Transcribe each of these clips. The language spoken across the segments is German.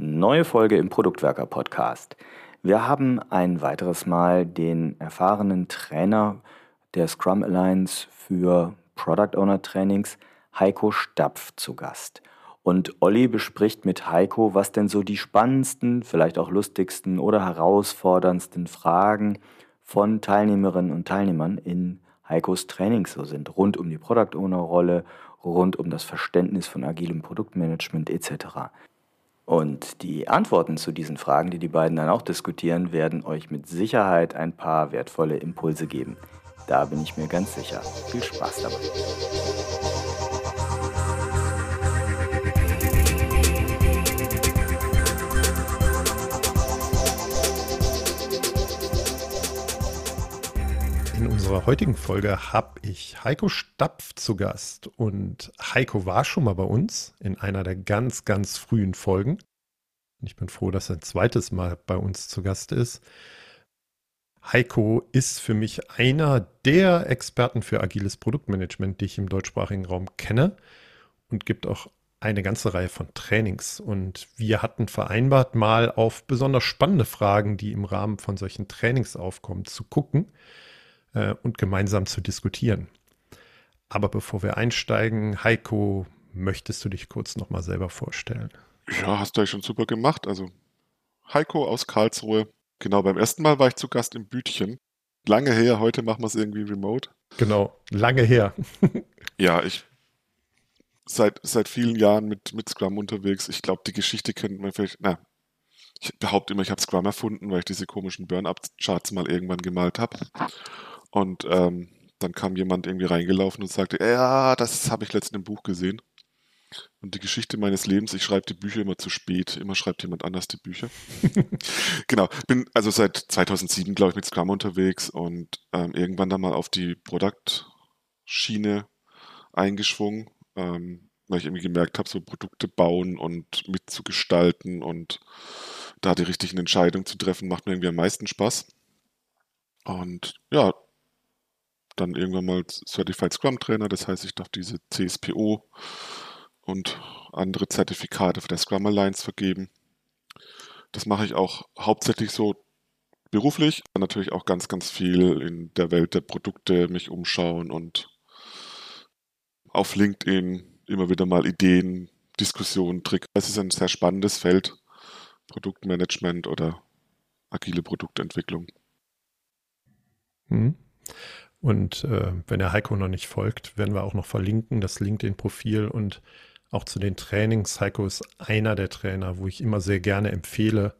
Neue Folge im Produktwerker Podcast. Wir haben ein weiteres Mal den erfahrenen Trainer der Scrum Alliance für Product Owner Trainings, Heiko Stapf, zu Gast. Und Olli bespricht mit Heiko, was denn so die spannendsten, vielleicht auch lustigsten oder herausforderndsten Fragen von Teilnehmerinnen und Teilnehmern in Heikos Trainings so sind, rund um die Product Owner Rolle, rund um das Verständnis von agilem Produktmanagement etc. Und die Antworten zu diesen Fragen, die die beiden dann auch diskutieren, werden euch mit Sicherheit ein paar wertvolle Impulse geben. Da bin ich mir ganz sicher. Viel Spaß dabei. In unserer heutigen Folge habe ich Heiko Stapf zu Gast. Und Heiko war schon mal bei uns in einer der ganz, ganz frühen Folgen. Und ich bin froh, dass er ein zweites Mal bei uns zu Gast ist. Heiko ist für mich einer der Experten für agiles Produktmanagement, die ich im deutschsprachigen Raum kenne und gibt auch eine ganze Reihe von Trainings. Und wir hatten vereinbart, mal auf besonders spannende Fragen, die im Rahmen von solchen Trainings aufkommen, zu gucken äh, und gemeinsam zu diskutieren. Aber bevor wir einsteigen, Heiko, möchtest du dich kurz nochmal selber vorstellen? Ja, hast du ja schon super gemacht. Also Heiko aus Karlsruhe. Genau, beim ersten Mal war ich zu Gast im Bütchen. Lange her, heute machen wir es irgendwie remote. Genau, lange her. ja, ich seit, seit vielen Jahren mit, mit Scrum unterwegs. Ich glaube, die Geschichte kennt man vielleicht, na, ich behaupte immer, ich habe Scrum erfunden, weil ich diese komischen Burn-Up-Charts mal irgendwann gemalt habe. Und ähm, dann kam jemand irgendwie reingelaufen und sagte, ja, das habe ich letztens im Buch gesehen. Und die Geschichte meines Lebens, ich schreibe die Bücher immer zu spät. Immer schreibt jemand anders die Bücher. genau, bin also seit 2007, glaube ich, mit Scrum unterwegs und ähm, irgendwann dann mal auf die Product-Schiene eingeschwungen, ähm, weil ich irgendwie gemerkt habe, so Produkte bauen und mitzugestalten und da die richtigen Entscheidungen zu treffen, macht mir irgendwie am meisten Spaß. Und ja, dann irgendwann mal Certified Scrum Trainer, das heißt, ich darf diese CSPO und andere Zertifikate für der Scrum Alliance vergeben. Das mache ich auch hauptsächlich so beruflich, natürlich auch ganz, ganz viel in der Welt der Produkte mich umschauen und auf LinkedIn immer wieder mal Ideen, Diskussionen, Trick. Es ist ein sehr spannendes Feld, Produktmanagement oder agile Produktentwicklung. Mhm. Und äh, wenn ihr Heiko noch nicht folgt, werden wir auch noch verlinken, das LinkedIn-Profil und auch zu den Trainings. Heiko ist einer der Trainer, wo ich immer sehr gerne empfehle,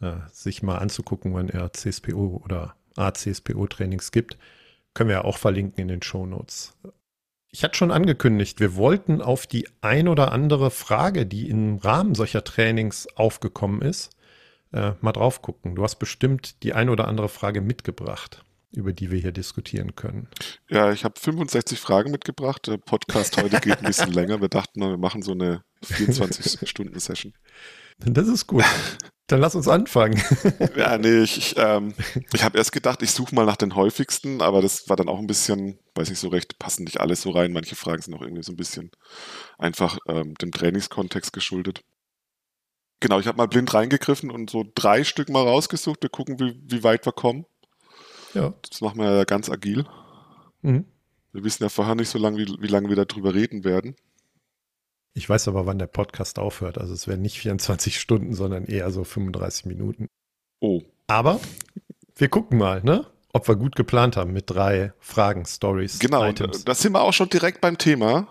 äh, sich mal anzugucken, wenn er CSPO oder ACSPO-Trainings gibt. Können wir ja auch verlinken in den Show Notes. Ich hatte schon angekündigt, wir wollten auf die ein oder andere Frage, die im Rahmen solcher Trainings aufgekommen ist, äh, mal drauf gucken. Du hast bestimmt die ein oder andere Frage mitgebracht über die wir hier diskutieren können. Ja, ich habe 65 Fragen mitgebracht. Der Podcast heute geht ein bisschen länger. Wir dachten mal, wir machen so eine 24-Stunden-Session. Das ist gut. Dann lass uns anfangen. ja, nee, ich, ich, ähm, ich habe erst gedacht, ich suche mal nach den häufigsten, aber das war dann auch ein bisschen, weiß nicht so recht, passen nicht alles so rein. Manche Fragen sind auch irgendwie so ein bisschen einfach ähm, dem Trainingskontext geschuldet. Genau, ich habe mal blind reingegriffen und so drei Stück mal rausgesucht. Wir gucken, wie, wie weit wir kommen. Ja. Das machen wir ja ganz agil. Mhm. Wir wissen ja vorher nicht so lange, wie, wie lange wir darüber reden werden. Ich weiß aber, wann der Podcast aufhört. Also es werden nicht 24 Stunden, sondern eher so 35 Minuten. Oh. Aber wir gucken mal, ne? Ob wir gut geplant haben mit drei Fragen, Stories. Genau, Items. da sind wir auch schon direkt beim Thema.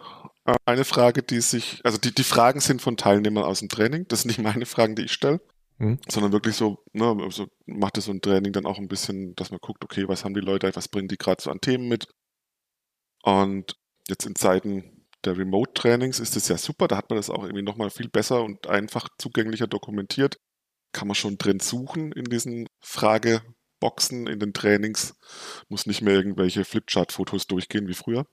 Äh, eine Frage, die sich, also die, die Fragen sind von Teilnehmern aus dem Training. Das sind nicht meine Fragen, die ich stelle. Mhm. Sondern wirklich so, ne, also macht es so ein Training dann auch ein bisschen, dass man guckt, okay, was haben die Leute, was bringen die gerade so an Themen mit. Und jetzt in Zeiten der Remote-Trainings ist es ja super, da hat man das auch irgendwie nochmal viel besser und einfach zugänglicher dokumentiert. Kann man schon drin suchen in diesen Frageboxen, in den Trainings. Muss nicht mehr irgendwelche Flipchart-Fotos durchgehen wie früher.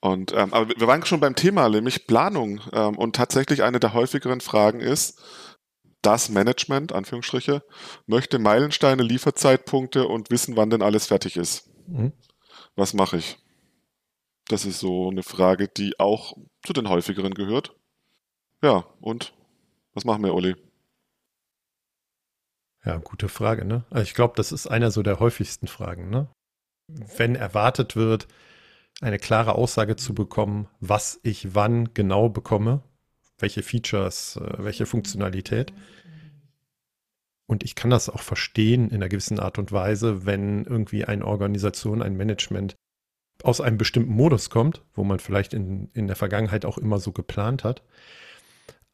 Und ähm, aber wir waren schon beim Thema, nämlich Planung. Ähm, und tatsächlich eine der häufigeren Fragen ist, das Management, Anführungsstriche, möchte Meilensteine, Lieferzeitpunkte und wissen, wann denn alles fertig ist. Mhm. Was mache ich? Das ist so eine Frage, die auch zu den häufigeren gehört. Ja, und Was machen wir, Olli? Ja, gute Frage, ne? Also ich glaube, das ist einer so der häufigsten Fragen, ne? Wenn erwartet wird, eine klare Aussage zu bekommen, was ich wann genau bekomme, welche Features, äh, welche Funktionalität. Und ich kann das auch verstehen in einer gewissen Art und Weise, wenn irgendwie eine Organisation, ein Management aus einem bestimmten Modus kommt, wo man vielleicht in, in der Vergangenheit auch immer so geplant hat.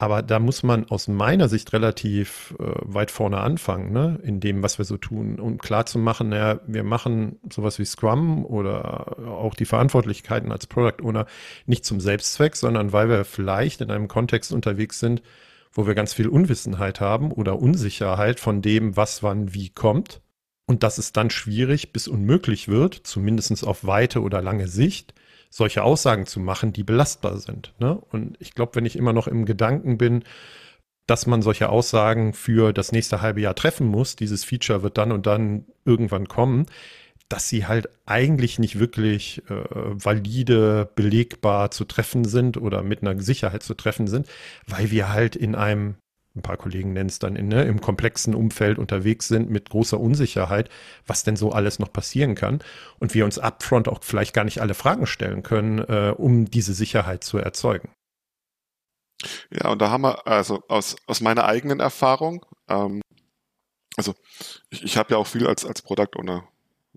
Aber da muss man aus meiner Sicht relativ äh, weit vorne anfangen, ne? in dem, was wir so tun, um klar zu naja, wir machen sowas wie Scrum oder auch die Verantwortlichkeiten als Product Owner nicht zum Selbstzweck, sondern weil wir vielleicht in einem Kontext unterwegs sind, wo wir ganz viel Unwissenheit haben oder Unsicherheit von dem, was wann wie kommt. Und dass es dann schwierig bis unmöglich wird, zumindest auf weite oder lange Sicht, solche Aussagen zu machen, die belastbar sind. Ne? Und ich glaube, wenn ich immer noch im Gedanken bin, dass man solche Aussagen für das nächste halbe Jahr treffen muss, dieses Feature wird dann und dann irgendwann kommen, dass sie halt eigentlich nicht wirklich äh, valide, belegbar zu treffen sind oder mit einer Sicherheit zu treffen sind, weil wir halt in einem ein paar Kollegen nennen es dann in, ne, im komplexen Umfeld unterwegs sind mit großer Unsicherheit, was denn so alles noch passieren kann und wir uns upfront auch vielleicht gar nicht alle Fragen stellen können, äh, um diese Sicherheit zu erzeugen. Ja, und da haben wir, also aus, aus meiner eigenen Erfahrung, ähm, also ich, ich habe ja auch viel als, als Product Owner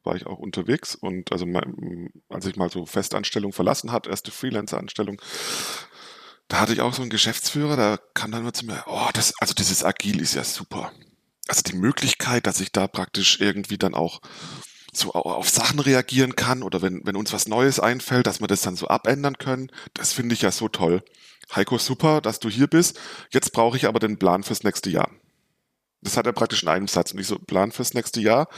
war ich auch unterwegs und also mein, als ich mal so Festanstellung verlassen hat, erste Freelancer-Anstellung, da hatte ich auch so einen Geschäftsführer, da kam dann immer zu mir, oh, das, also dieses Agil ist ja super. Also die Möglichkeit, dass ich da praktisch irgendwie dann auch so auf Sachen reagieren kann oder wenn, wenn uns was Neues einfällt, dass wir das dann so abändern können, das finde ich ja so toll. Heiko, super, dass du hier bist. Jetzt brauche ich aber den Plan fürs nächste Jahr. Das hat er praktisch in einem Satz. Und ich so, Plan fürs nächste Jahr.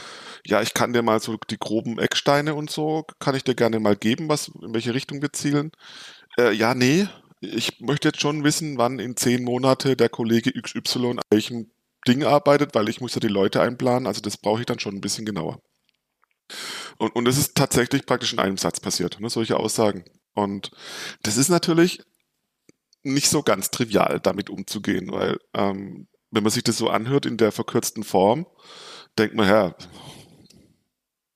Ja, ich kann dir mal so die groben Ecksteine und so, kann ich dir gerne mal geben, was, in welche Richtung wir zielen. Äh, ja, nee, ich möchte jetzt schon wissen, wann in zehn Monate der Kollege XY an welchem Ding arbeitet, weil ich muss ja die Leute einplanen. Also das brauche ich dann schon ein bisschen genauer. Und, und das ist tatsächlich praktisch in einem Satz passiert, ne, solche Aussagen. Und das ist natürlich nicht so ganz trivial, damit umzugehen, weil ähm, wenn man sich das so anhört in der verkürzten Form, denkt man, ja,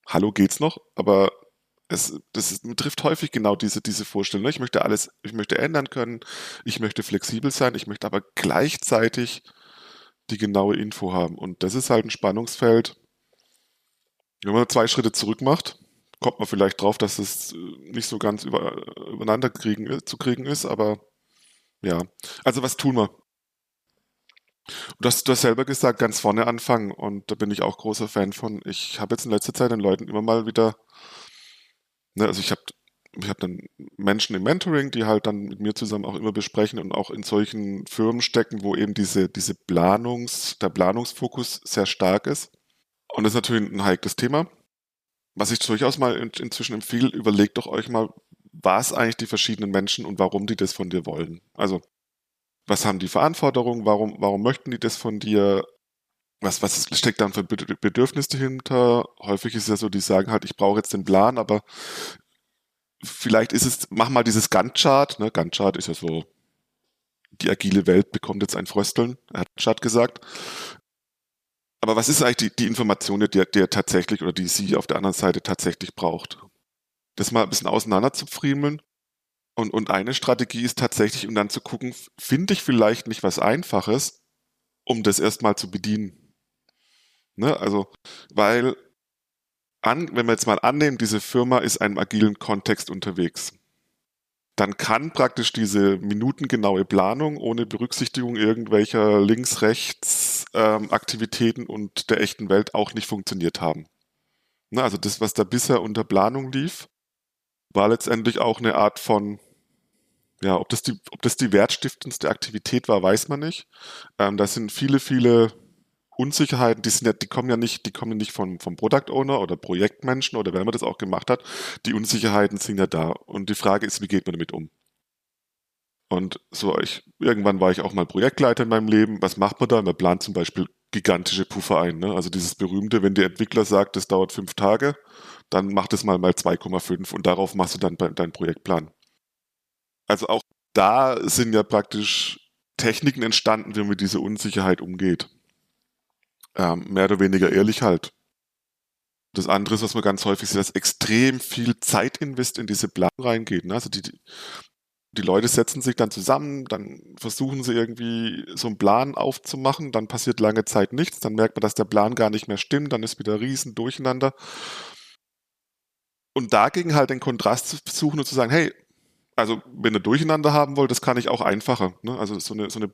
hallo geht's noch, aber es, das trifft häufig genau diese, diese Vorstellung. Ne? Ich möchte alles, ich möchte ändern können, ich möchte flexibel sein, ich möchte aber gleichzeitig die genaue Info haben. Und das ist halt ein Spannungsfeld. Wenn man zwei Schritte zurück macht, kommt man vielleicht drauf, dass es äh, nicht so ganz über, übereinander kriegen, äh, zu kriegen ist, aber ja. Also was tun wir? Du hast, du hast selber gesagt, ganz vorne anfangen und da bin ich auch großer Fan von. Ich habe jetzt in letzter Zeit den Leuten immer mal wieder Ne, also ich habe ich hab dann Menschen im Mentoring, die halt dann mit mir zusammen auch immer besprechen und auch in solchen Firmen stecken, wo eben diese, diese Planungs, der Planungsfokus sehr stark ist. Und das ist natürlich ein heikles Thema. Was ich durchaus mal in, inzwischen empfehle, überlegt doch euch mal, was eigentlich die verschiedenen Menschen und warum die das von dir wollen. Also, was haben die Verantwortung? Warum, warum möchten die das von dir? Was, was steckt dann für Bedürfnisse dahinter? Häufig ist es ja so, die sagen halt, ich brauche jetzt den Plan, aber vielleicht ist es, mach mal dieses Gantt-Chart, ne? Gantt-Chart ist ja so, die agile Welt bekommt jetzt ein Frösteln, hat Chart gesagt. Aber was ist eigentlich die, die Information, die, die er tatsächlich oder die sie auf der anderen Seite tatsächlich braucht? Das mal ein bisschen auseinander. Und, und eine Strategie ist tatsächlich, um dann zu gucken, finde ich vielleicht nicht was Einfaches, um das erstmal zu bedienen. Ne? Also, weil, an, wenn wir jetzt mal annehmen, diese Firma ist in einem agilen Kontext unterwegs, dann kann praktisch diese minutengenaue Planung ohne Berücksichtigung irgendwelcher Links-Rechts-Aktivitäten ähm, und der echten Welt auch nicht funktioniert haben. Ne? Also das, was da bisher unter Planung lief, war letztendlich auch eine Art von ja, ob das die, ob das die wertstiftendste Aktivität war, weiß man nicht. Ähm, da sind viele, viele Unsicherheiten, die sind ja, die kommen ja nicht, die kommen nicht von, vom Product Owner oder Projektmenschen oder wer man das auch gemacht hat. Die Unsicherheiten sind ja da. Und die Frage ist, wie geht man damit um? Und so, ich, irgendwann war ich auch mal Projektleiter in meinem Leben. Was macht man da? Man plant zum Beispiel gigantische Puffer ein. Ne? Also dieses berühmte, wenn der Entwickler sagt, das dauert fünf Tage, dann macht es mal mal 2,5 und darauf machst du dann deinen Projektplan. Also auch da sind ja praktisch Techniken entstanden, wie man mit dieser Unsicherheit umgeht. Ähm, mehr oder weniger ehrlich halt. Das andere ist, was man ganz häufig sieht, dass extrem viel Zeitinvest in diese Planung reingeht. Ne? Also die, die Leute setzen sich dann zusammen, dann versuchen sie irgendwie so einen Plan aufzumachen, dann passiert lange Zeit nichts, dann merkt man, dass der Plan gar nicht mehr stimmt, dann ist wieder riesen Durcheinander. Und dagegen halt den Kontrast zu suchen und zu sagen, hey, also wenn ihr Durcheinander haben wollt, das kann ich auch einfacher. Ne? Also so eine, so eine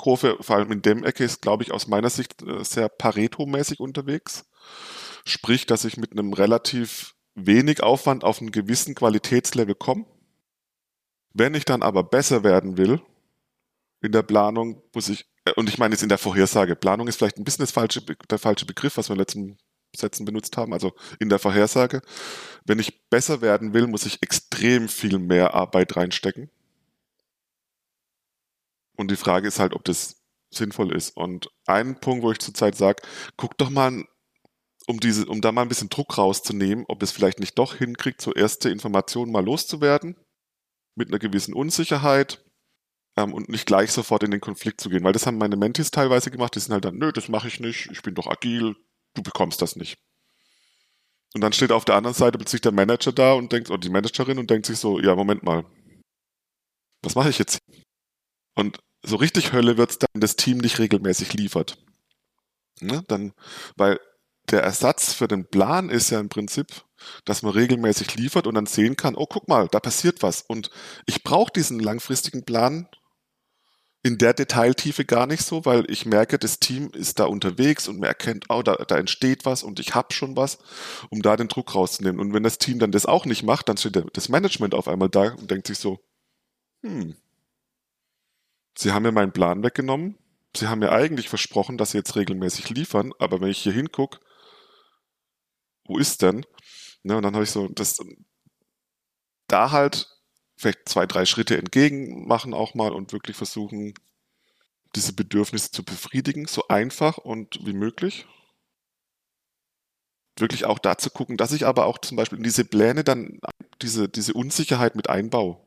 Planungskurve, vor allem in dem Ecke, ist, glaube ich, aus meiner Sicht äh, sehr Pareto-mäßig unterwegs. Sprich, dass ich mit einem relativ wenig Aufwand auf einen gewissen Qualitätslevel komme. Wenn ich dann aber besser werden will in der Planung, muss ich, äh, und ich meine jetzt in der Vorhersage, Planung ist vielleicht ein bisschen das falsche, der falsche Begriff, was wir in den letzten Sätzen benutzt haben, also in der Vorhersage. Wenn ich besser werden will, muss ich extrem viel mehr Arbeit reinstecken. Und die Frage ist halt, ob das sinnvoll ist. Und ein Punkt, wo ich zurzeit sage, guck doch mal um diese, um da mal ein bisschen Druck rauszunehmen, ob es vielleicht nicht doch hinkriegt, so erste Informationen mal loszuwerden, mit einer gewissen Unsicherheit ähm, und nicht gleich sofort in den Konflikt zu gehen. Weil das haben meine Mentis teilweise gemacht, die sind halt dann, nö, das mache ich nicht, ich bin doch agil, du bekommst das nicht. Und dann steht auf der anderen Seite plötzlich der Manager da und denkt, oder die Managerin und denkt sich so, ja, Moment mal, was mache ich jetzt? Und so richtig Hölle wird es dann, wenn das Team nicht regelmäßig liefert. Ne? Dann, weil der Ersatz für den Plan ist ja im Prinzip, dass man regelmäßig liefert und dann sehen kann, oh, guck mal, da passiert was. Und ich brauche diesen langfristigen Plan in der Detailtiefe gar nicht so, weil ich merke, das Team ist da unterwegs und man erkennt, oh, da, da entsteht was und ich habe schon was, um da den Druck rauszunehmen. Und wenn das Team dann das auch nicht macht, dann steht das Management auf einmal da und denkt sich so, hm, Sie haben mir meinen Plan weggenommen, Sie haben mir eigentlich versprochen, dass Sie jetzt regelmäßig liefern, aber wenn ich hier hingucke, wo ist denn? Ne, und dann habe ich so, das, da halt vielleicht zwei, drei Schritte entgegen machen auch mal und wirklich versuchen, diese Bedürfnisse zu befriedigen, so einfach und wie möglich. Wirklich auch da zu gucken, dass ich aber auch zum Beispiel in diese Pläne dann diese, diese Unsicherheit mit einbaue.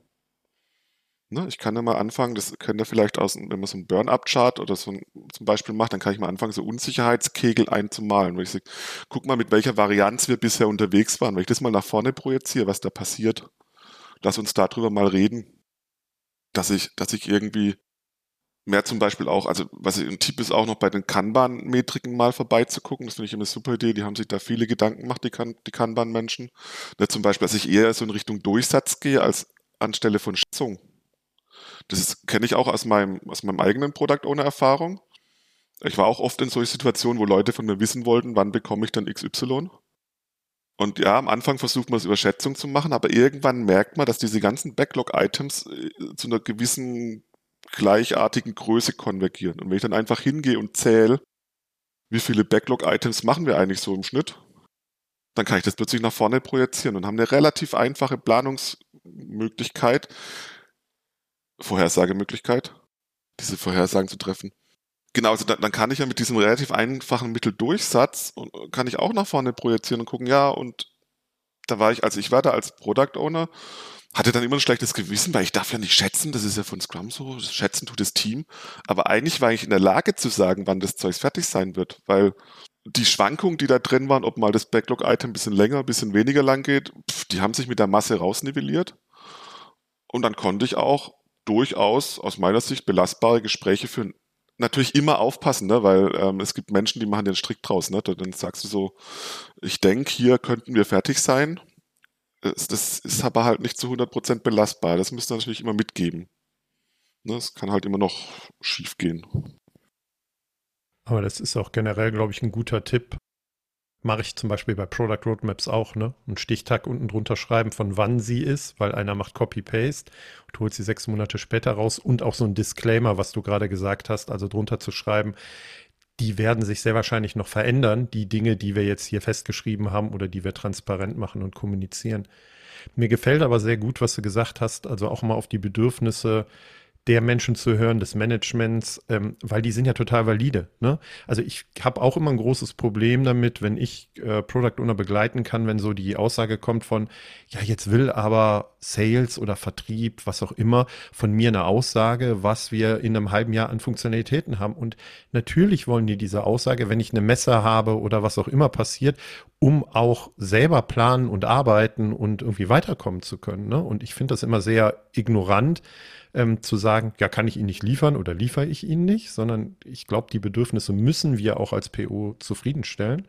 Ne, ich kann ja mal anfangen, das kennt ihr vielleicht aus, wenn man so einen Burn-Up-Chart oder so ein, zum Beispiel macht, dann kann ich mal anfangen, so Unsicherheitskegel einzumalen. Weil ich sage, guck mal, mit welcher Varianz wir bisher unterwegs waren. Wenn ich das mal nach vorne projiziere, was da passiert, lass uns darüber mal reden. Dass ich, dass ich irgendwie mehr zum Beispiel auch, also was ein Tipp ist auch noch bei den Kanban-Metriken mal vorbeizugucken. Das finde ich immer eine super Idee. Die haben sich da viele Gedanken gemacht, die, kan die Kanban-Menschen. Ne, zum Beispiel, dass ich eher so in Richtung Durchsatz gehe als anstelle von Schätzung. Das kenne ich auch aus meinem, aus meinem eigenen Product Owner Erfahrung. Ich war auch oft in solchen Situationen, wo Leute von mir wissen wollten, wann bekomme ich dann XY. Und ja, am Anfang versucht man es über Schätzung zu machen, aber irgendwann merkt man, dass diese ganzen Backlog-Items äh, zu einer gewissen gleichartigen Größe konvergieren. Und wenn ich dann einfach hingehe und zähle, wie viele Backlog-Items machen wir eigentlich so im Schnitt, dann kann ich das plötzlich nach vorne projizieren und haben eine relativ einfache Planungsmöglichkeit, Vorhersagemöglichkeit, diese Vorhersagen zu treffen. Genau, also dann, dann kann ich ja mit diesem relativ einfachen Mitteldurchsatz äh, kann ich auch nach vorne projizieren und gucken, ja, und da war ich, also ich war da als Product Owner, hatte dann immer ein schlechtes Gewissen, weil ich darf ja nicht schätzen, das ist ja von Scrum so, schätzen tut das Team. Aber eigentlich war ich in der Lage zu sagen, wann das Zeug fertig sein wird, weil die Schwankungen, die da drin waren, ob mal das Backlog-Item ein bisschen länger, ein bisschen weniger lang geht, pf, die haben sich mit der Masse rausnivelliert. Und dann konnte ich auch durchaus aus meiner Sicht belastbare Gespräche führen. Natürlich immer aufpassen, ne? weil ähm, es gibt Menschen, die machen den Strick draus. Ne? Dann sagst du so, ich denke, hier könnten wir fertig sein. Das ist aber halt nicht zu 100% belastbar. Das müsst ihr natürlich immer mitgeben. Ne? Es kann halt immer noch schief gehen. Aber das ist auch generell, glaube ich, ein guter Tipp, Mache ich zum Beispiel bei Product Roadmaps auch, ne? Einen Stichtag unten drunter schreiben, von wann sie ist, weil einer macht Copy-Paste und holt sie sechs Monate später raus und auch so ein Disclaimer, was du gerade gesagt hast, also drunter zu schreiben, die werden sich sehr wahrscheinlich noch verändern, die Dinge, die wir jetzt hier festgeschrieben haben oder die wir transparent machen und kommunizieren. Mir gefällt aber sehr gut, was du gesagt hast, also auch mal auf die Bedürfnisse der Menschen zu hören, des Managements, ähm, weil die sind ja total valide. Ne? Also ich habe auch immer ein großes Problem damit, wenn ich äh, Product Owner begleiten kann, wenn so die Aussage kommt von, ja, jetzt will aber Sales oder Vertrieb, was auch immer, von mir eine Aussage, was wir in einem halben Jahr an Funktionalitäten haben. Und natürlich wollen die diese Aussage, wenn ich eine Messe habe oder was auch immer passiert, um auch selber planen und arbeiten und irgendwie weiterkommen zu können. Ne? Und ich finde das immer sehr ignorant, ähm, zu sagen, ja, kann ich ihn nicht liefern oder liefere ich ihn nicht, sondern ich glaube, die Bedürfnisse müssen wir auch als PO zufriedenstellen.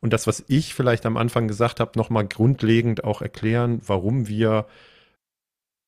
Und das, was ich vielleicht am Anfang gesagt habe, nochmal grundlegend auch erklären, warum wir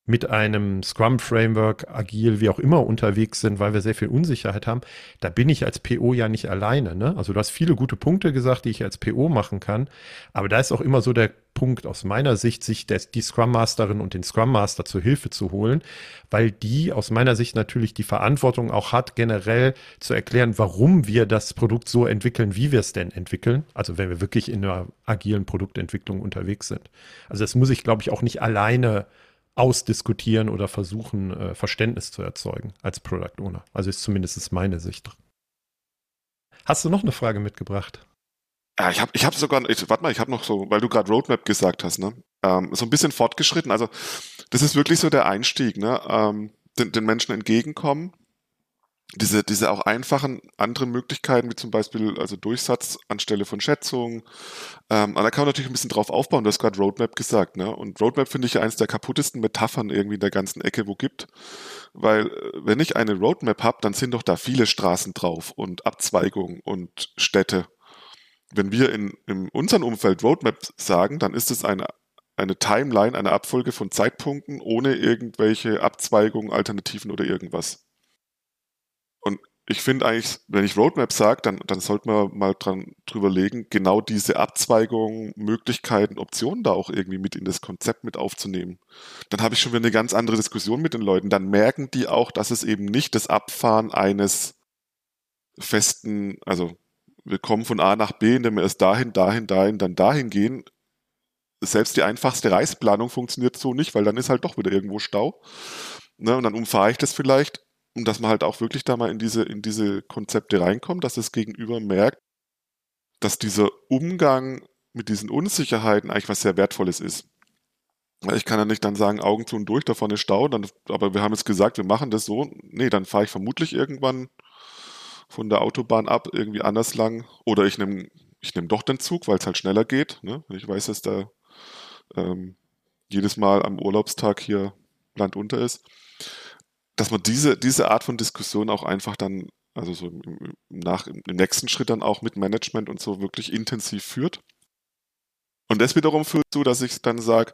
mit einem Scrum-Framework, agil, wie auch immer unterwegs sind, weil wir sehr viel Unsicherheit haben, da bin ich als PO ja nicht alleine. Ne? Also du hast viele gute Punkte gesagt, die ich als PO machen kann, aber da ist auch immer so der Punkt aus meiner Sicht, sich des, die Scrum Masterin und den Scrum Master zur Hilfe zu holen, weil die aus meiner Sicht natürlich die Verantwortung auch hat, generell zu erklären, warum wir das Produkt so entwickeln, wie wir es denn entwickeln. Also wenn wir wirklich in einer agilen Produktentwicklung unterwegs sind. Also das muss ich, glaube ich, auch nicht alleine ausdiskutieren oder versuchen, äh, Verständnis zu erzeugen als Product Owner. Also ist zumindest meine Sicht. Hast du noch eine Frage mitgebracht? Ja, ich habe ich hab sogar, ich, warte mal, ich habe noch so, weil du gerade Roadmap gesagt hast, ne? Ähm, so ein bisschen fortgeschritten. Also das ist wirklich so der Einstieg, ne? Ähm, den, den Menschen entgegenkommen, diese, diese auch einfachen andere Möglichkeiten, wie zum Beispiel also Durchsatz anstelle von Schätzungen. Ähm, da kann man natürlich ein bisschen drauf aufbauen, du hast gerade Roadmap gesagt. Ne? Und Roadmap finde ich ja eines der kaputtesten Metaphern irgendwie in der ganzen Ecke, wo gibt. Weil äh, wenn ich eine Roadmap habe, dann sind doch da viele Straßen drauf und Abzweigungen und Städte. Wenn wir in, in unserem Umfeld Roadmap sagen, dann ist es eine eine Timeline, eine Abfolge von Zeitpunkten ohne irgendwelche Abzweigungen, Alternativen oder irgendwas. Ich finde eigentlich, wenn ich Roadmap sage, dann, dann sollte man mal dran drüber legen, genau diese Abzweigungen, Möglichkeiten, Optionen da auch irgendwie mit in das Konzept mit aufzunehmen. Dann habe ich schon wieder eine ganz andere Diskussion mit den Leuten. Dann merken die auch, dass es eben nicht das Abfahren eines festen, also wir kommen von A nach B, indem wir erst dahin, dahin, dahin, dann dahin gehen. Selbst die einfachste Reisplanung funktioniert so nicht, weil dann ist halt doch wieder irgendwo Stau. Ne, und dann umfahre ich das vielleicht und dass man halt auch wirklich da mal in diese, in diese Konzepte reinkommt, dass das Gegenüber merkt, dass dieser Umgang mit diesen Unsicherheiten eigentlich was sehr Wertvolles ist. Ich kann ja nicht dann sagen, Augen zu und durch, da vorne Stau, dann, aber wir haben jetzt gesagt, wir machen das so. Nee, dann fahre ich vermutlich irgendwann von der Autobahn ab, irgendwie anders lang. Oder ich nehme ich nehm doch den Zug, weil es halt schneller geht. Ne? Ich weiß, dass da ähm, jedes Mal am Urlaubstag hier Land unter ist dass man diese, diese Art von Diskussion auch einfach dann, also so im, nach, im nächsten Schritt dann auch mit Management und so wirklich intensiv führt. Und das wiederum führt zu, dass ich dann sage,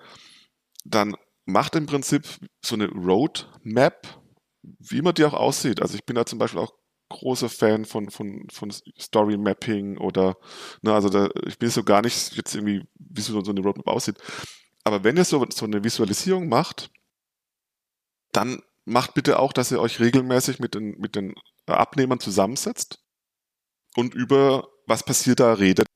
dann macht im Prinzip so eine Roadmap, wie immer die auch aussieht. Also ich bin da zum Beispiel auch großer Fan von, von, von Story Mapping oder, ne, also da, ich bin so gar nicht jetzt irgendwie, wie so eine Roadmap aussieht. Aber wenn ihr so, so eine Visualisierung macht, dann macht bitte auch, dass ihr euch regelmäßig mit den, mit den Abnehmern zusammensetzt und über was passiert da redet.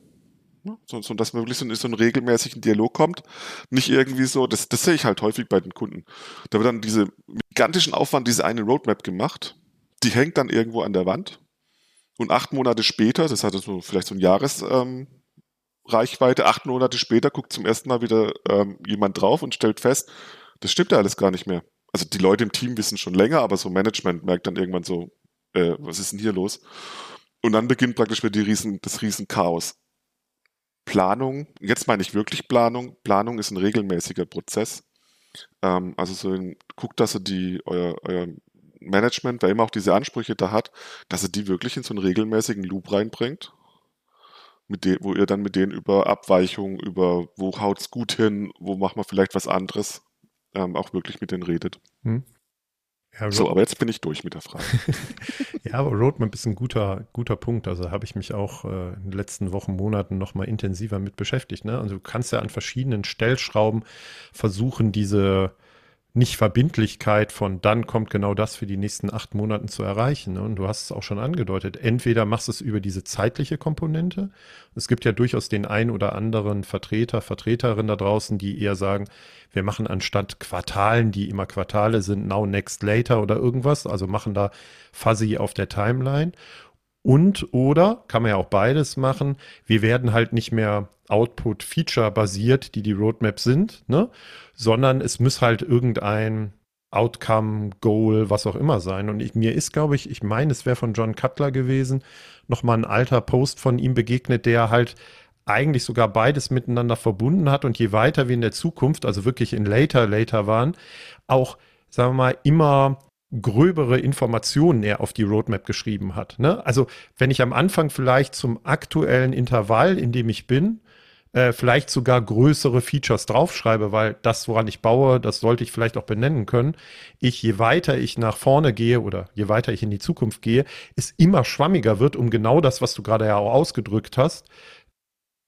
So, so dass man wirklich so in so einen regelmäßigen Dialog kommt. Nicht irgendwie so, das, das sehe ich halt häufig bei den Kunden. Da wird dann diese gigantischen Aufwand, diese eine Roadmap gemacht, die hängt dann irgendwo an der Wand. Und acht Monate später, das hat so vielleicht so ein Jahresreichweite, ähm, acht Monate später guckt zum ersten Mal wieder ähm, jemand drauf und stellt fest, das stimmt ja alles gar nicht mehr also die Leute im Team wissen schon länger, aber so Management merkt dann irgendwann so, äh, was ist denn hier los? Und dann beginnt praktisch wieder die Riesen, das Riesenchaos. Planung, jetzt meine ich wirklich Planung. Planung ist ein regelmäßiger Prozess. Ähm, also so ein, guckt, dass ihr die, euer, euer Management, wer immer auch diese Ansprüche da hat, dass ihr die wirklich in so einen regelmäßigen Loop reinbringt, mit dem, wo ihr dann mit denen über Abweichungen, über wo haut's gut hin, wo machen wir vielleicht was anderes, ähm, auch wirklich mit denen redet. Hm. Ja, so, aber jetzt bin ich durch mit der Frage. ja, aber Roadmap ist ein guter, guter Punkt. Also habe ich mich auch äh, in den letzten Wochen, Monaten nochmal intensiver mit beschäftigt. Ne? Also du kannst ja an verschiedenen Stellschrauben versuchen, diese Nicht-Verbindlichkeit von dann kommt genau das für die nächsten acht Monaten zu erreichen. Ne? Und du hast es auch schon angedeutet. Entweder machst du es über diese zeitliche Komponente. Es gibt ja durchaus den ein oder anderen Vertreter, Vertreterin da draußen, die eher sagen, wir machen anstatt Quartalen, die immer Quartale sind, now, next, later oder irgendwas. Also machen da fuzzy auf der Timeline. Und oder, kann man ja auch beides machen, wir werden halt nicht mehr Output-Feature basiert, die die Roadmap sind, ne? sondern es muss halt irgendein Outcome, Goal, was auch immer sein. Und ich, mir ist, glaube ich, ich meine, es wäre von John Cutler gewesen, nochmal ein alter Post von ihm begegnet, der halt eigentlich sogar beides miteinander verbunden hat und je weiter wir in der Zukunft, also wirklich in later, later waren, auch, sagen wir mal, immer gröbere Informationen er auf die Roadmap geschrieben hat. Ne? Also wenn ich am Anfang vielleicht zum aktuellen Intervall, in dem ich bin, äh, vielleicht sogar größere Features draufschreibe, weil das, woran ich baue, das sollte ich vielleicht auch benennen können. Ich, je weiter ich nach vorne gehe oder je weiter ich in die Zukunft gehe, es immer schwammiger wird, um genau das, was du gerade ja auch ausgedrückt hast,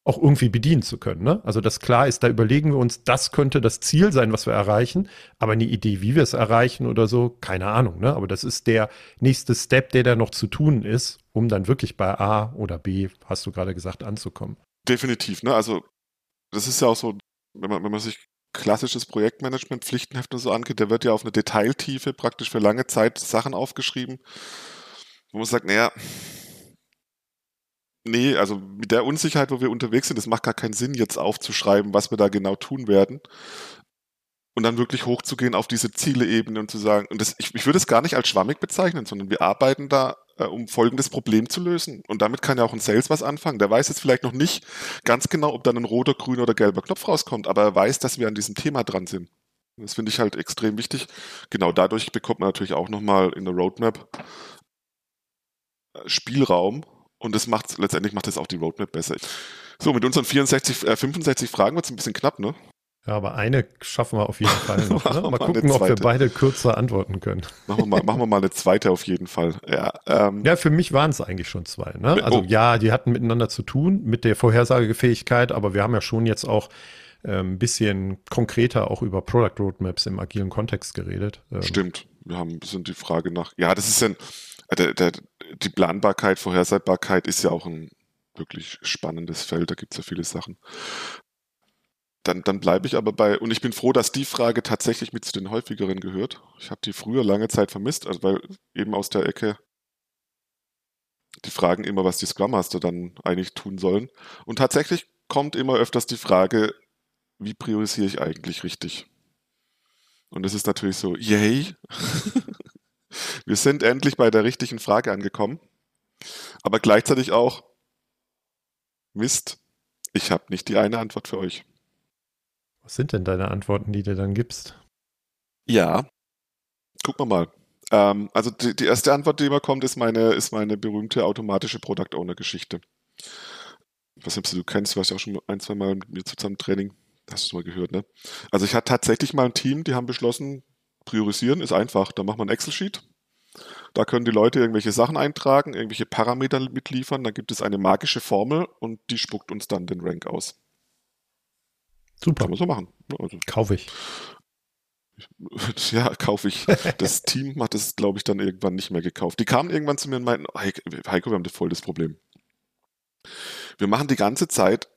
auch irgendwie bedienen zu können. Ne? Also das klar ist, da überlegen wir uns, das könnte das Ziel sein, was wir erreichen, aber eine Idee, wie wir es erreichen oder so, keine Ahnung. Ne? Aber das ist der nächste Step, der da noch zu tun ist, um dann wirklich bei A oder B, hast du gerade gesagt, anzukommen. Definitiv. Ne? Also das ist ja auch so, wenn man, wenn man sich klassisches Projektmanagement, Pflichtenheft und so angeht, der wird ja auf eine Detailtiefe praktisch für lange Zeit Sachen aufgeschrieben, wo man sagt, naja, nee, also mit der Unsicherheit, wo wir unterwegs sind, es macht gar keinen Sinn, jetzt aufzuschreiben, was wir da genau tun werden. Und dann wirklich hochzugehen auf diese Zieleebene und zu sagen, und das, ich, ich würde es gar nicht als schwammig bezeichnen, sondern wir arbeiten da, äh, um folgendes Problem zu lösen. Und damit kann ja auch ein Sales was anfangen. Der weiß jetzt vielleicht noch nicht ganz genau, ob dann ein roter, grüner oder gelber Knopf rauskommt, aber er weiß, dass wir an diesem Thema dran sind. Das finde ich halt extrem wichtig. Genau dadurch bekommt man natürlich auch nochmal in der Roadmap äh, Spielraum, und das macht letztendlich macht das auch die Roadmap besser. So, mit unseren 64, äh, 65 Fragen wird es ein bisschen knapp, ne? Ja, aber eine schaffen wir auf jeden Fall noch. Ne? Mal, mal gucken, ob wir beide kürzer antworten können. Machen wir mal, machen wir mal eine zweite auf jeden Fall. Ja, ähm, ja für mich waren es eigentlich schon zwei. Ne? Also oh. ja, die hatten miteinander zu tun mit der Vorhersagefähigkeit, aber wir haben ja schon jetzt auch ähm, ein bisschen konkreter auch über Product Roadmaps im agilen Kontext geredet. Ähm, Stimmt. Wir haben sind die Frage nach. Ja, das ist ein der, der, die Planbarkeit, Vorhersagbarkeit ist ja auch ein wirklich spannendes Feld, da gibt es ja viele Sachen. Dann, dann bleibe ich aber bei, und ich bin froh, dass die Frage tatsächlich mit zu den häufigeren gehört. Ich habe die früher lange Zeit vermisst, also weil eben aus der Ecke die fragen immer, was die Scrum Master dann eigentlich tun sollen. Und tatsächlich kommt immer öfters die Frage, wie priorisiere ich eigentlich richtig? Und es ist natürlich so, yay, Wir sind endlich bei der richtigen Frage angekommen. Aber gleichzeitig auch, Mist, ich habe nicht die eine Antwort für euch. Was sind denn deine Antworten, die du dann gibst? Ja, gucken wir mal. Ähm, also die, die, erste Antwort, die immer kommt, ist meine, ist meine berühmte automatische Product Owner Geschichte. Ich weiß nicht, ob du kennst, du warst ja auch schon ein, zwei Mal mit mir zusammen Training. Hast du mal gehört, ne? Also ich hatte tatsächlich mal ein Team, die haben beschlossen, priorisieren ist einfach. Da macht man ein Excel-Sheet. Da können die Leute irgendwelche Sachen eintragen, irgendwelche Parameter mitliefern. Dann gibt es eine magische Formel und die spuckt uns dann den Rank aus. Super. Kann man so machen. Also, kaufe ich. Ja, kaufe ich. Das Team hat es, glaube ich, dann irgendwann nicht mehr gekauft. Die kamen irgendwann zu mir und meinten, Heiko, wir haben voll das Problem. Wir machen die ganze Zeit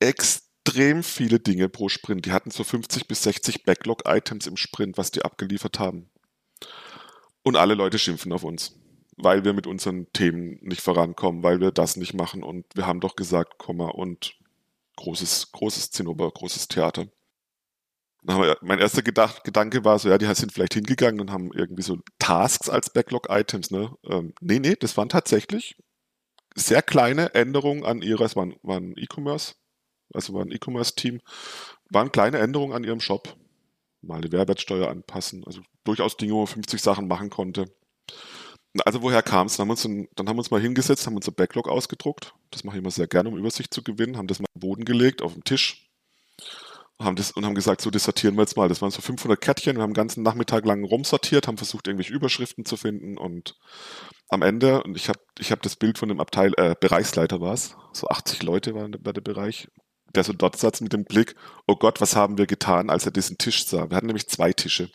extrem viele Dinge pro Sprint. Die hatten so 50 bis 60 Backlog-Items im Sprint, was die abgeliefert haben. Und alle Leute schimpfen auf uns, weil wir mit unseren Themen nicht vorankommen, weil wir das nicht machen. Und wir haben doch gesagt, Komma und großes, großes Zinnober, großes Theater. Mein erster Gedanke war so, ja, die sind vielleicht hingegangen und haben irgendwie so Tasks als Backlog-Items. Ne? Ähm, nee, nee, das waren tatsächlich sehr kleine Änderungen an ihrer, es waren, waren E-Commerce, also war ein E-Commerce-Team, waren kleine Änderungen an ihrem Shop mal die Mehrwertsteuer anpassen. Also durchaus Dinge, wo man 50 Sachen machen konnte. Also woher kam es? Dann, dann, haben wir uns mal hingesetzt, haben unser Backlog ausgedruckt. Das mache ich immer sehr gerne, um Übersicht zu gewinnen. Haben das mal am Boden gelegt, auf den Tisch. Haben das, und haben gesagt, so, das sortieren wir jetzt mal. Das waren so 500 Kärtchen. Wir haben den ganzen Nachmittag lang rumsortiert, haben versucht, irgendwelche Überschriften zu finden. Und am Ende, und ich habe ich hab das Bild von dem Abteil, äh, Bereichsleiter war es, so 80 Leute waren bei der Bereich, der so dort saß mit dem Blick, oh Gott, was haben wir getan, als er diesen Tisch sah. Wir hatten nämlich zwei Tische.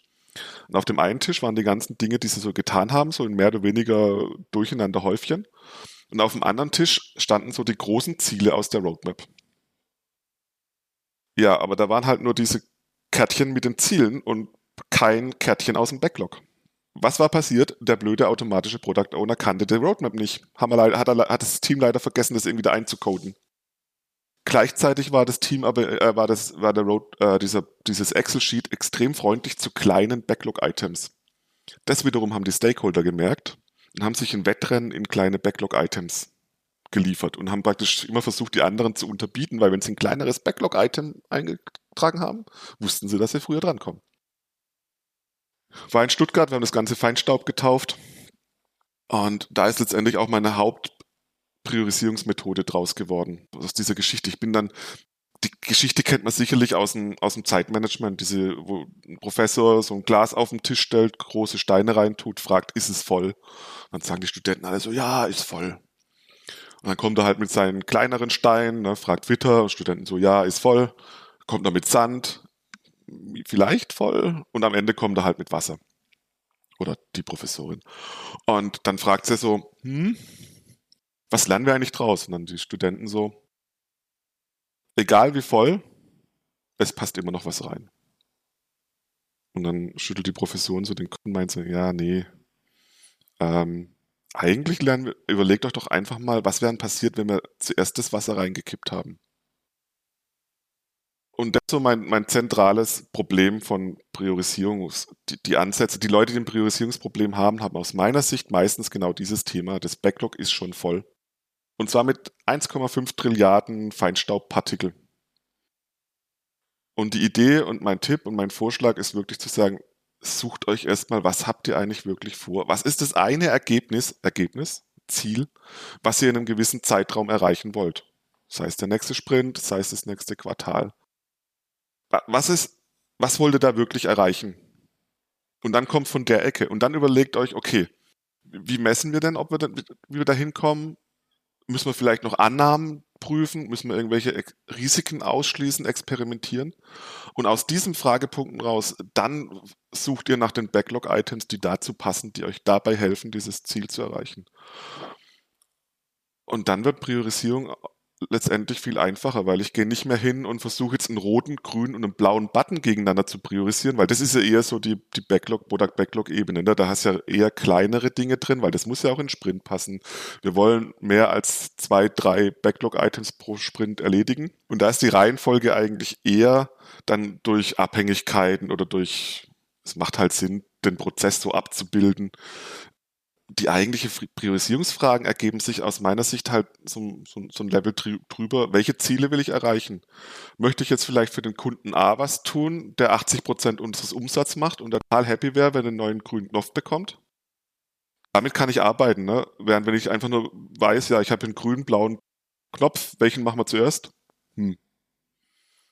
Und auf dem einen Tisch waren die ganzen Dinge, die sie so getan haben, so in mehr oder weniger durcheinander Häufchen. Und auf dem anderen Tisch standen so die großen Ziele aus der Roadmap. Ja, aber da waren halt nur diese Kärtchen mit den Zielen und kein Kärtchen aus dem Backlog. Was war passiert? Der blöde automatische Product Owner kannte die Roadmap nicht. Hat das Team leider vergessen, das irgendwie da einzucoden. Gleichzeitig war das Team aber, äh, war das, war der Road, äh, dieser, dieses Excel-Sheet extrem freundlich zu kleinen Backlog-Items. Das wiederum haben die Stakeholder gemerkt und haben sich ein Wettrennen in kleine Backlog-Items geliefert und haben praktisch immer versucht, die anderen zu unterbieten, weil wenn sie ein kleineres Backlog-Item eingetragen haben, wussten sie, dass sie früher drankommen. War in Stuttgart, wir haben das ganze Feinstaub getauft. Und da ist letztendlich auch meine Hauptpriorisierungsmethode draus geworden, aus dieser Geschichte. Ich bin dann, die Geschichte kennt man sicherlich aus dem, aus dem Zeitmanagement, diese, wo ein Professor so ein Glas auf den Tisch stellt, große Steine reintut, fragt, ist es voll? Dann sagen die Studenten alle so, ja, ist voll. Und dann kommt er halt mit seinen kleineren Steinen, ne, fragt Witter, Studenten so, ja, ist voll. Kommt er mit Sand, vielleicht voll und am Ende kommt er halt mit Wasser. Oder die Professorin. Und dann fragt sie so, hm, was lernen wir eigentlich draus? Und dann die Studenten so, egal wie voll, es passt immer noch was rein. Und dann schüttelt die Professorin so den Kopf und meint so, ja, nee, ähm, eigentlich lernen wir, überlegt euch doch einfach mal, was wäre passiert, wenn wir zuerst das Wasser reingekippt haben. Und das ist so mein, mein zentrales Problem von Priorisierung. Die, die Ansätze, die Leute, die ein Priorisierungsproblem haben, haben aus meiner Sicht meistens genau dieses Thema. Das Backlog ist schon voll. Und zwar mit 1,5 Trilliarden Feinstaubpartikel. Und die Idee und mein Tipp und mein Vorschlag ist wirklich zu sagen, sucht euch erstmal, was habt ihr eigentlich wirklich vor? Was ist das eine Ergebnis, Ergebnis, Ziel, was ihr in einem gewissen Zeitraum erreichen wollt? Sei es der nächste Sprint, sei es das nächste Quartal was ist, was wollt ihr da wirklich erreichen? Und dann kommt von der Ecke und dann überlegt euch, okay, wie messen wir denn, ob wir dann, wie wir da hinkommen? Müssen wir vielleicht noch Annahmen prüfen? Müssen wir irgendwelche Risiken ausschließen, experimentieren? Und aus diesen Fragepunkten raus, dann sucht ihr nach den Backlog-Items, die dazu passen, die euch dabei helfen, dieses Ziel zu erreichen. Und dann wird Priorisierung letztendlich viel einfacher, weil ich gehe nicht mehr hin und versuche jetzt einen roten, grünen und einen blauen Button gegeneinander zu priorisieren, weil das ist ja eher so die, die Backlog, Product Backlog Ebene. Ne? Da hast du ja eher kleinere Dinge drin, weil das muss ja auch in Sprint passen. Wir wollen mehr als zwei, drei Backlog Items pro Sprint erledigen. Und da ist die Reihenfolge eigentlich eher dann durch Abhängigkeiten oder durch, es macht halt Sinn, den Prozess so abzubilden, die eigentliche Priorisierungsfragen ergeben sich aus meiner Sicht halt so, so, so, ein Level drüber. Welche Ziele will ich erreichen? Möchte ich jetzt vielleicht für den Kunden A was tun, der 80 Prozent unseres Umsatzes macht und total happy wäre, wenn er einen neuen grünen Knopf bekommt? Damit kann ich arbeiten, ne? Während wenn ich einfach nur weiß, ja, ich habe einen grünen, blauen Knopf, welchen machen wir zuerst? Hm.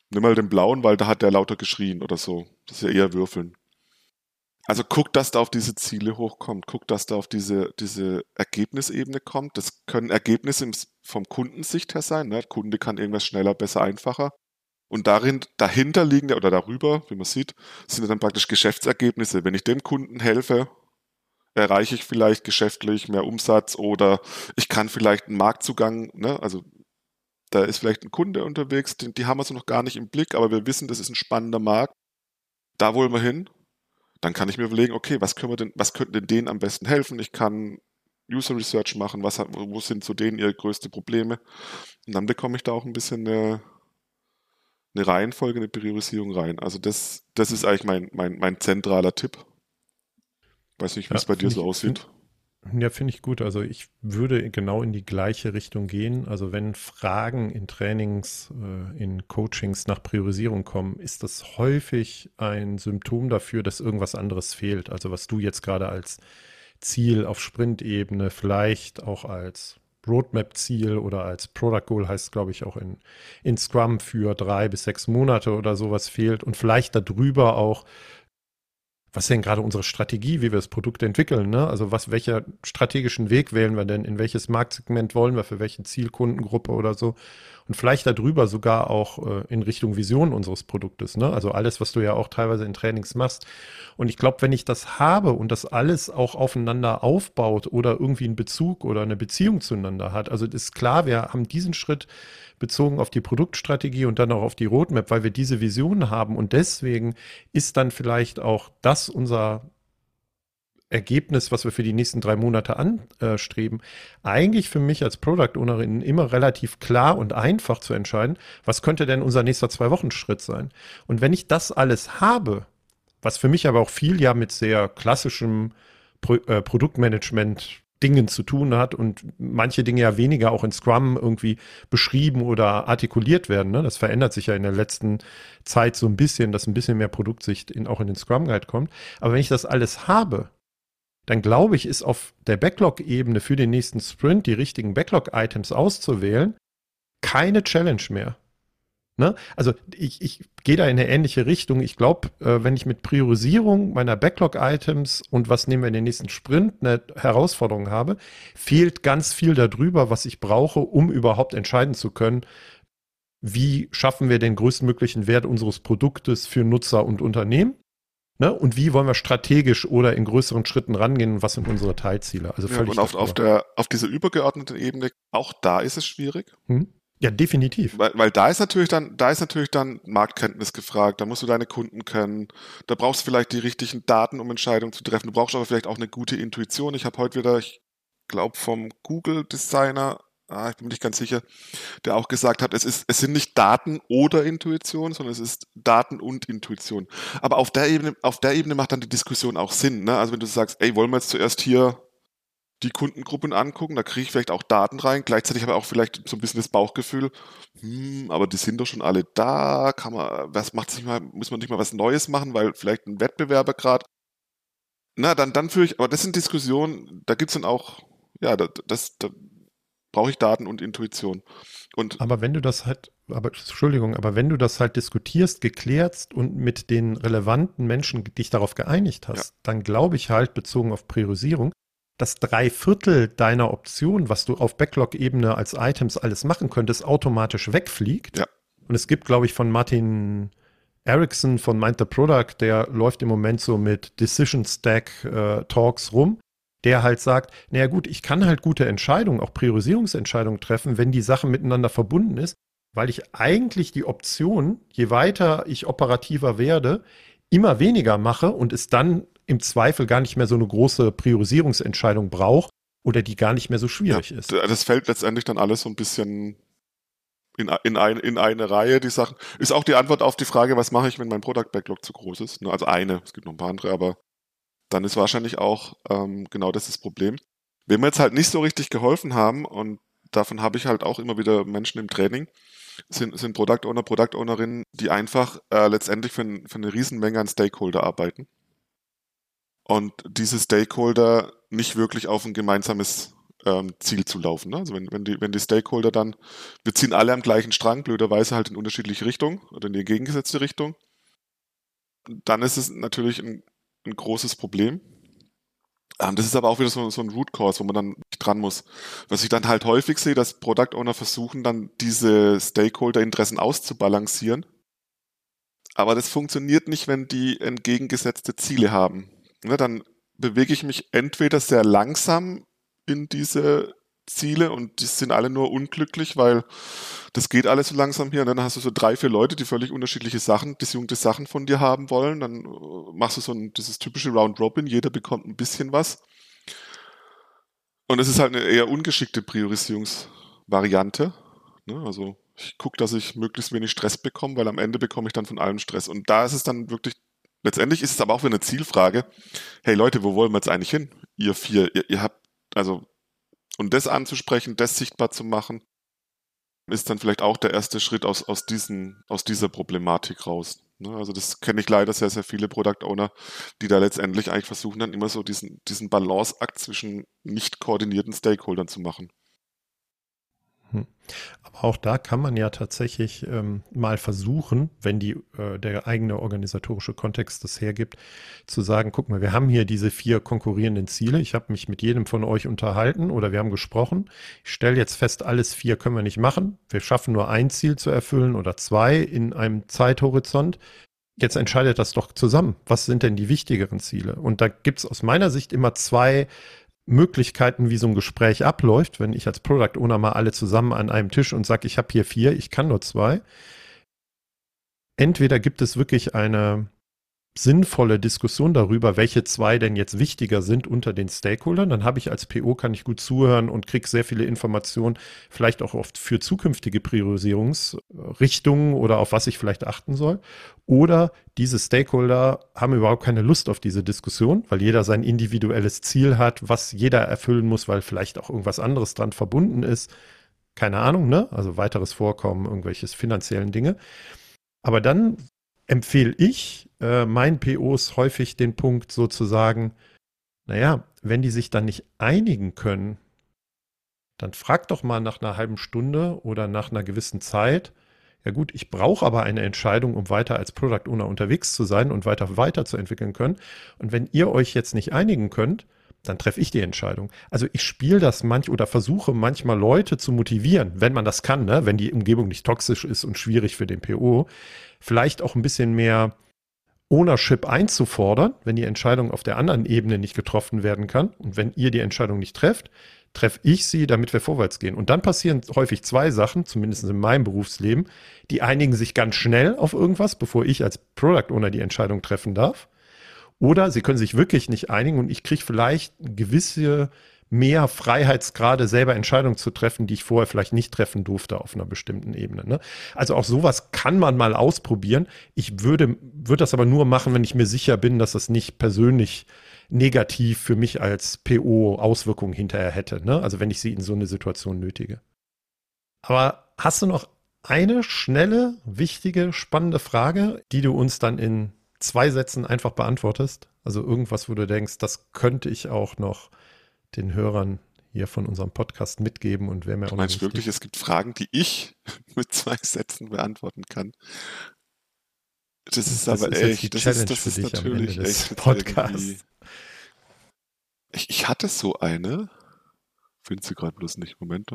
Nimm mal den blauen, weil da hat der lauter geschrien oder so. Das ist ja eher Würfeln. Also guckt, dass da auf diese Ziele hochkommt, guckt, dass da auf diese, diese Ergebnisebene kommt. Das können Ergebnisse vom Kundensicht her sein. Ne? Der Kunde kann irgendwas schneller, besser, einfacher. Und darin, dahinter liegende oder darüber, wie man sieht, sind dann praktisch Geschäftsergebnisse. Wenn ich dem Kunden helfe, erreiche ich vielleicht geschäftlich mehr Umsatz oder ich kann vielleicht einen Marktzugang, ne? also da ist vielleicht ein Kunde unterwegs, die, die haben wir so noch gar nicht im Blick, aber wir wissen, das ist ein spannender Markt. Da wollen wir hin dann kann ich mir überlegen, okay, was können wir denn, was könnten denn denen am besten helfen? Ich kann User Research machen, was, wo sind zu denen ihre größten Probleme? Und dann bekomme ich da auch ein bisschen eine, eine Reihenfolge, eine Priorisierung rein. Also das, das ist eigentlich mein, mein, mein zentraler Tipp. Weiß nicht, wie ja, es bei dir so aussieht. Ja, finde ich gut. Also ich würde genau in die gleiche Richtung gehen. Also wenn Fragen in Trainings, äh, in Coachings nach Priorisierung kommen, ist das häufig ein Symptom dafür, dass irgendwas anderes fehlt. Also was du jetzt gerade als Ziel auf Sprint-Ebene, vielleicht auch als Roadmap-Ziel oder als Product Goal heißt, glaube ich, auch in, in Scrum für drei bis sechs Monate oder sowas fehlt und vielleicht darüber auch was ist denn gerade unsere Strategie, wie wir das Produkt entwickeln? Ne? Also was, welcher strategischen Weg wählen wir denn? In welches Marktsegment wollen wir, für welche Zielkundengruppe oder so? Und vielleicht darüber sogar auch äh, in Richtung Vision unseres Produktes. Ne? Also alles, was du ja auch teilweise in Trainings machst. Und ich glaube, wenn ich das habe und das alles auch aufeinander aufbaut oder irgendwie einen Bezug oder eine Beziehung zueinander hat, also ist klar, wir haben diesen Schritt bezogen auf die Produktstrategie und dann auch auf die Roadmap, weil wir diese Vision haben. Und deswegen ist dann vielleicht auch das unser Ergebnis, was wir für die nächsten drei Monate anstreben, eigentlich für mich als Product Ownerin immer relativ klar und einfach zu entscheiden, was könnte denn unser nächster Zwei-Wochen-Schritt sein. Und wenn ich das alles habe, was für mich aber auch viel ja mit sehr klassischem Pro äh, Produktmanagement Dingen zu tun hat und manche Dinge ja weniger auch in Scrum irgendwie beschrieben oder artikuliert werden. Ne? Das verändert sich ja in der letzten Zeit so ein bisschen, dass ein bisschen mehr Produktsicht in, auch in den Scrum Guide kommt. Aber wenn ich das alles habe, dann glaube ich, ist auf der Backlog-Ebene für den nächsten Sprint die richtigen Backlog-Items auszuwählen keine Challenge mehr. Ne? Also ich, ich gehe da in eine ähnliche Richtung. Ich glaube, äh, wenn ich mit Priorisierung meiner Backlog-Items und was nehmen wir in den nächsten Sprint eine Herausforderung habe, fehlt ganz viel darüber, was ich brauche, um überhaupt entscheiden zu können, wie schaffen wir den größtmöglichen Wert unseres Produktes für Nutzer und Unternehmen. Ne? Und wie wollen wir strategisch oder in größeren Schritten rangehen und was sind unsere Teilziele? Also völlig ja, und auf, auf, der, auf dieser übergeordneten Ebene, auch da ist es schwierig. Hm? Ja, definitiv. Weil, weil da ist natürlich dann, da ist natürlich dann Marktkenntnis gefragt. Da musst du deine Kunden kennen. Da brauchst du vielleicht die richtigen Daten, um Entscheidungen zu treffen. Du brauchst aber vielleicht auch eine gute Intuition. Ich habe heute wieder, ich glaube, vom Google Designer, ah, ich bin mir nicht ganz sicher, der auch gesagt hat, es ist, es sind nicht Daten oder Intuition, sondern es ist Daten und Intuition. Aber auf der Ebene, auf der Ebene macht dann die Diskussion auch Sinn. Ne? Also wenn du sagst, ey, wollen wir jetzt zuerst hier die Kundengruppen angucken, da kriege ich vielleicht auch Daten rein, gleichzeitig aber auch vielleicht so ein bisschen das Bauchgefühl, hm, aber die sind doch schon alle da, kann man, was macht sich mal, muss man nicht mal was Neues machen, weil vielleicht ein Wettbewerber gerade. Na, dann, dann führe ich, aber das sind Diskussionen, da gibt es dann auch, ja, das, das da brauche ich Daten und Intuition. Und aber wenn du das halt, aber Entschuldigung, aber wenn du das halt diskutierst, geklärst und mit den relevanten Menschen dich darauf geeinigt hast, ja. dann glaube ich halt, bezogen auf Priorisierung, dass drei Viertel deiner Optionen, was du auf Backlog-Ebene als Items alles machen könntest, automatisch wegfliegt. Ja. Und es gibt, glaube ich, von Martin Erickson von Mind the Product, der läuft im Moment so mit Decision Stack äh, Talks rum, der halt sagt, naja gut, ich kann halt gute Entscheidungen, auch Priorisierungsentscheidungen treffen, wenn die Sache miteinander verbunden ist, weil ich eigentlich die Option, je weiter ich operativer werde, immer weniger mache und es dann im Zweifel gar nicht mehr so eine große Priorisierungsentscheidung braucht oder die gar nicht mehr so schwierig ja, ist. Das fällt letztendlich dann alles so ein bisschen in, in, ein, in eine Reihe, die Sachen. Ist auch die Antwort auf die Frage, was mache ich, wenn mein Product Backlog zu groß ist? Also eine, es gibt noch ein paar andere, aber dann ist wahrscheinlich auch ähm, genau das das Problem. Wenn wir jetzt halt nicht so richtig geholfen haben, und davon habe ich halt auch immer wieder Menschen im Training, sind, sind Product Owner, Product Ownerinnen, die einfach äh, letztendlich für, für eine Riesenmenge an Stakeholder arbeiten und diese Stakeholder nicht wirklich auf ein gemeinsames ähm, Ziel zu laufen. Ne? Also wenn, wenn, die, wenn die Stakeholder dann, wir ziehen alle am gleichen Strang, blöderweise halt in unterschiedliche Richtungen oder in die gegengesetzte Richtung, dann ist es natürlich ein, ein großes Problem. Ähm, das ist aber auch wieder so, so ein Root Cause, wo man dann dran muss. Was ich dann halt häufig sehe, dass Product Owner versuchen, dann diese Stakeholder-Interessen auszubalancieren. Aber das funktioniert nicht, wenn die entgegengesetzte Ziele haben ne, dann bewege ich mich entweder sehr langsam in diese Ziele und die sind alle nur unglücklich, weil das geht alles so langsam hier. Und dann hast du so drei, vier Leute, die völlig unterschiedliche Sachen, disjunkte Sachen von dir haben wollen. Dann äh, machst du so ein, dieses typische Round Robin, jeder bekommt ein bisschen was. Und es ist halt eine eher ungeschickte Priorisierungsvariante. Ne? Also ich gucke, dass ich möglichst wenig Stress bekomme, weil am Ende bekomme ich dann von allem Stress. Und da ist es dann wirklich letztendlich ist es aber auch wieder eine Zielfrage. Hey Leute, wo wollen wir jetzt eigentlich hin? Ihr vier, ihr, ihr habt, also, und das anzusprechen, das sichtbar zu machen, ist dann vielleicht auch der erste Schritt aus, aus, diesen, aus dieser Problematik raus. Ne? Also das kenne ich leider sehr, sehr viele Product Owner, die da letztendlich eigentlich versuchen, dann immer so diesen, diesen Balanceakt zwischen nicht koordinierten Stakeholdern zu machen. Hm. Aber auch da kann man ja tatsächlich ähm, mal versuchen, wenn die, äh, der eigene organisatorische Kontext das hergibt, zu sagen, guck mal, wir haben hier diese vier konkurrierenden Ziele. Ich habe mich mit jedem von euch unterhalten oder wir haben gesprochen. Ich stelle jetzt fest, alles vier können wir nicht machen. Wir schaffen nur ein Ziel zu erfüllen oder zwei in einem Zeithorizont. Jetzt entscheidet das doch zusammen. Was sind denn die wichtigeren Ziele? Und da gibt es aus meiner Sicht immer zwei Möglichkeiten, wie so ein Gespräch abläuft, wenn ich als Product Owner mal alle zusammen an einem Tisch und sage, ich habe hier vier, ich kann nur zwei. Entweder gibt es wirklich eine sinnvolle Diskussion darüber, welche zwei denn jetzt wichtiger sind unter den Stakeholdern. Dann habe ich als PO, kann ich gut zuhören und kriege sehr viele Informationen, vielleicht auch oft für zukünftige Priorisierungsrichtungen oder auf was ich vielleicht achten soll. Oder diese Stakeholder haben überhaupt keine Lust auf diese Diskussion, weil jeder sein individuelles Ziel hat, was jeder erfüllen muss, weil vielleicht auch irgendwas anderes dran verbunden ist. Keine Ahnung, ne? Also weiteres Vorkommen, irgendwelches finanziellen Dinge. Aber dann empfehle ich äh, meinen POs häufig den Punkt sozusagen, naja, wenn die sich dann nicht einigen können, dann frag doch mal nach einer halben Stunde oder nach einer gewissen Zeit, ja gut, ich brauche aber eine Entscheidung, um weiter als Product Owner unterwegs zu sein und weiter weiterzuentwickeln können. Und wenn ihr euch jetzt nicht einigen könnt, dann treffe ich die Entscheidung. Also ich spiele das manch oder versuche manchmal Leute zu motivieren, wenn man das kann, ne? wenn die Umgebung nicht toxisch ist und schwierig für den PO, vielleicht auch ein bisschen mehr Ownership einzufordern, wenn die Entscheidung auf der anderen Ebene nicht getroffen werden kann. Und wenn ihr die Entscheidung nicht trefft, treffe ich sie, damit wir vorwärts gehen. Und dann passieren häufig zwei Sachen, zumindest in meinem Berufsleben. Die einigen sich ganz schnell auf irgendwas, bevor ich als Product Owner die Entscheidung treffen darf. Oder sie können sich wirklich nicht einigen und ich kriege vielleicht gewisse mehr Freiheitsgrade, selber Entscheidungen zu treffen, die ich vorher vielleicht nicht treffen durfte auf einer bestimmten Ebene. Ne? Also auch sowas kann man mal ausprobieren. Ich würde, würde das aber nur machen, wenn ich mir sicher bin, dass das nicht persönlich negativ für mich als PO Auswirkungen hinterher hätte. Ne? Also wenn ich sie in so eine Situation nötige. Aber hast du noch eine schnelle, wichtige, spannende Frage, die du uns dann in zwei Sätzen einfach beantwortest? Also irgendwas, wo du denkst, das könnte ich auch noch den Hörern hier von unserem Podcast mitgeben und wäre mir auch meinst wirklich, es gibt Fragen, die ich mit zwei Sätzen beantworten kann? Das ist das aber ist echt, das ist, das ist natürlich echt Podcast. Ich, ich hatte so eine, finde sie gerade bloß nicht, Moment.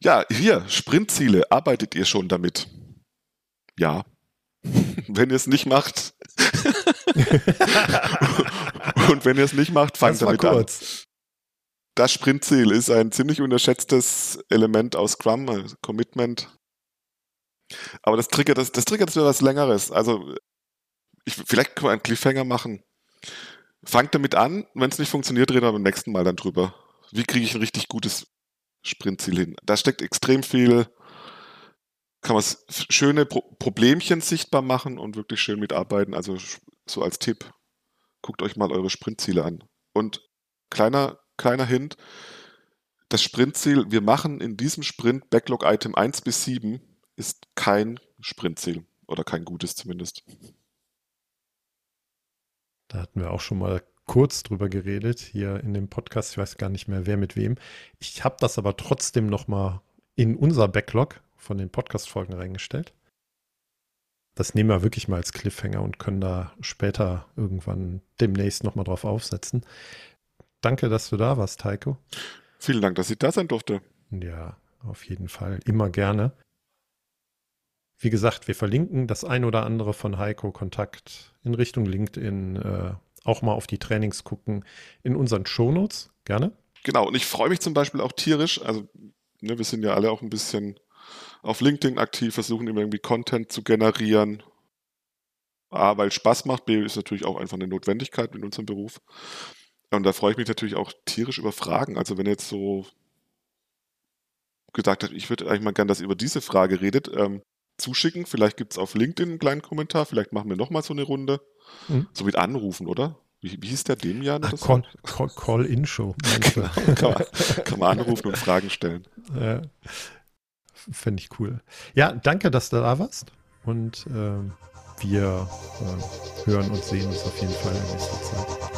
Ja, hier, Sprintziele, arbeitet ihr schon damit? Ja. Wenn ihr es nicht macht. Und wenn ihr es nicht macht, fangt damit kurz. an. Das Sprintziel ist ein ziemlich unterschätztes Element aus Scrum, also Commitment. Aber das triggert, das, das triggert für was Längeres. Also, ich, vielleicht können wir einen Cliffhanger machen. Fangt damit an, wenn es nicht funktioniert, reden wir beim nächsten Mal dann drüber. Wie kriege ich ein richtig gutes Sprintziel hin? Da steckt extrem viel, kann man schöne Pro Problemchen sichtbar machen und wirklich schön mitarbeiten. Also so als Tipp, guckt euch mal eure Sprintziele an. Und kleiner, kleiner Hint, das Sprintziel, wir machen in diesem Sprint Backlog-Item 1 bis 7, ist kein Sprintziel oder kein gutes zumindest. Da hatten wir auch schon mal kurz drüber geredet hier in dem Podcast. Ich weiß gar nicht mehr, wer mit wem. Ich habe das aber trotzdem noch mal in unser Backlog von den Podcast-Folgen reingestellt. Das nehmen wir wirklich mal als Cliffhanger und können da später irgendwann demnächst noch mal drauf aufsetzen. Danke, dass du da warst, Heiko. Vielen Dank, dass ich da sein durfte. Ja, auf jeden Fall. Immer gerne. Wie gesagt, wir verlinken das ein oder andere von Heiko Kontakt in Richtung LinkedIn. Äh, auch mal auf die Trainings gucken in unseren Shownotes. Gerne. Genau, und ich freue mich zum Beispiel auch tierisch. Also, ne, wir sind ja alle auch ein bisschen auf LinkedIn aktiv, versuchen immer irgendwie Content zu generieren. A, weil es Spaß macht, B, ist natürlich auch einfach eine Notwendigkeit in unserem Beruf. Und da freue ich mich natürlich auch tierisch über Fragen. Also wenn jetzt so gesagt hat, ich würde eigentlich mal gern, dass ihr über diese Frage redet, ähm, zuschicken. Vielleicht gibt es auf LinkedIn einen kleinen Kommentar. Vielleicht machen wir nochmal so eine Runde. Mhm. So mit Anrufen, oder? Wie, wie hieß der dem Jahr? Call, Call, Call, in show genau. kann, man, kann man anrufen und Fragen stellen. Ja, Fände ich cool. Ja, danke, dass du da warst. Und äh, wir äh, hören und sehen uns auf jeden Fall in nächster Zeit.